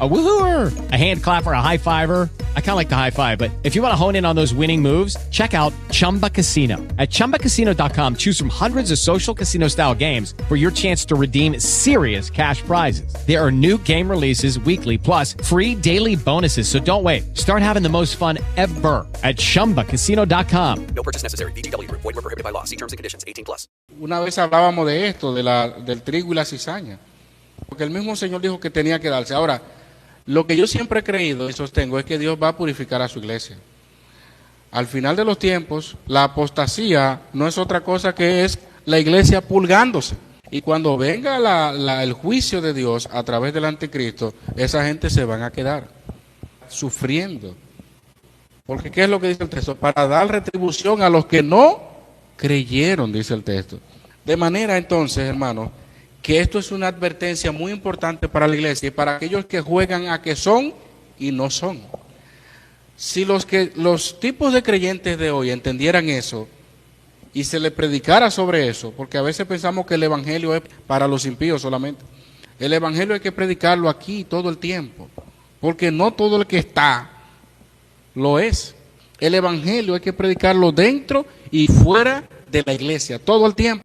A woohooer, a hand clapper, a high fiver. I kind of like the high five, but if you want to hone in on those winning moves, check out Chumba Casino. At ChumbaCasino.com, choose from hundreds of social casino style games for your chance to redeem serious cash prizes. There are new game releases weekly, plus free daily bonuses. So don't wait. Start having the most fun ever at ChumbaCasino.com. No purchase necessary. VGW. Void were prohibited by law. See terms and conditions. 18 plus. Una vez hablábamos de esto, de la, del trigo y la cizaña, porque el mismo Señor dijo que tenía que darse. Ahora, lo que yo siempre he creído y sostengo es que Dios va a purificar a su iglesia. Al final de los tiempos, la apostasía no es otra cosa que es la iglesia pulgándose. Y cuando venga el juicio de Dios a través del anticristo, esa gente se van a quedar sufriendo. Porque ¿qué es lo que dice el texto? Para dar retribución a los que no creyeron, dice el texto. De manera entonces, hermanos, que esto es una advertencia muy importante para la iglesia y para aquellos que juegan a que son y no son. Si los, que, los tipos de creyentes de hoy entendieran eso y se les predicara sobre eso, porque a veces pensamos que el Evangelio es para los impíos solamente. El Evangelio hay que predicarlo aquí todo el tiempo, porque no todo el que está lo es. El Evangelio hay que predicarlo dentro y fuera de la iglesia, todo el tiempo.